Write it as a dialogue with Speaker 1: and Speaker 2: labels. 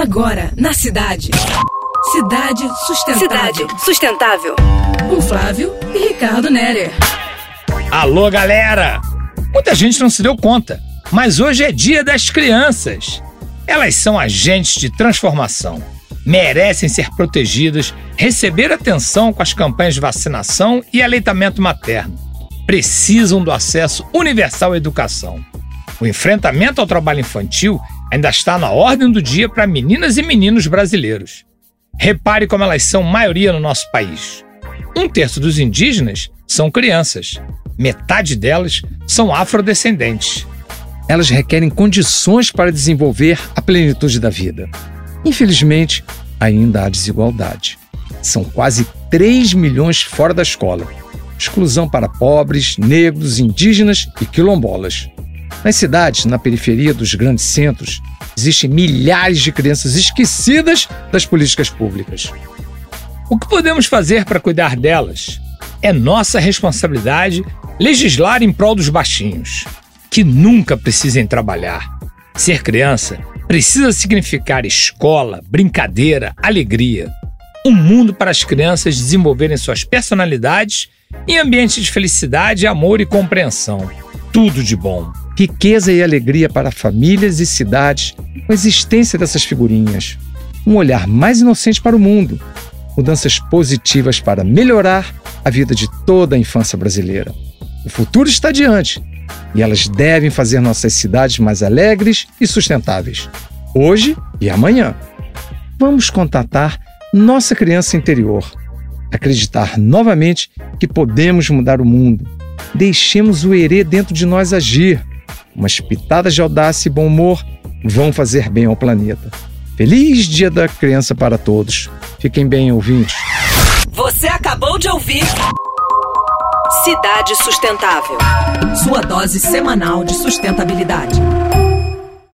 Speaker 1: Agora, na cidade. Cidade Sustentável.
Speaker 2: Cidade Sustentável.
Speaker 1: Com Flávio e Ricardo Nerer.
Speaker 3: Alô, galera! Muita gente não se deu conta, mas hoje é dia das crianças. Elas são agentes de transformação. Merecem ser protegidas, receber atenção com as campanhas de vacinação e aleitamento materno. Precisam do acesso universal à educação. O enfrentamento ao trabalho infantil ainda está na ordem do dia para meninas e meninos brasileiros. Repare como elas são maioria no nosso país. Um terço dos indígenas são crianças, metade delas são afrodescendentes.
Speaker 4: Elas requerem condições para desenvolver a plenitude da vida. Infelizmente, ainda há desigualdade. São quase 3 milhões fora da escola. Exclusão para pobres, negros, indígenas e quilombolas. Nas cidades, na periferia dos grandes centros, existem milhares de crianças esquecidas das políticas públicas.
Speaker 3: O que podemos fazer para cuidar delas? É nossa responsabilidade legislar em prol dos baixinhos, que nunca precisem trabalhar. Ser criança precisa significar escola, brincadeira, alegria. Um mundo para as crianças desenvolverem suas personalidades em ambiente de felicidade, amor e compreensão. Tudo de bom
Speaker 4: riqueza e alegria para famílias e cidades com a existência dessas figurinhas. Um olhar mais inocente para o mundo. Mudanças positivas para melhorar a vida de toda a infância brasileira. O futuro está diante e elas devem fazer nossas cidades mais alegres e sustentáveis, hoje e amanhã. Vamos contatar nossa criança interior, acreditar novamente que podemos mudar o mundo. Deixemos o herê dentro de nós agir umas pitadas de audácia e bom humor vão fazer bem ao planeta. Feliz Dia da Criança para todos. Fiquem bem, ouvintes.
Speaker 2: Você acabou de ouvir Cidade Sustentável.
Speaker 1: Sua dose semanal de sustentabilidade.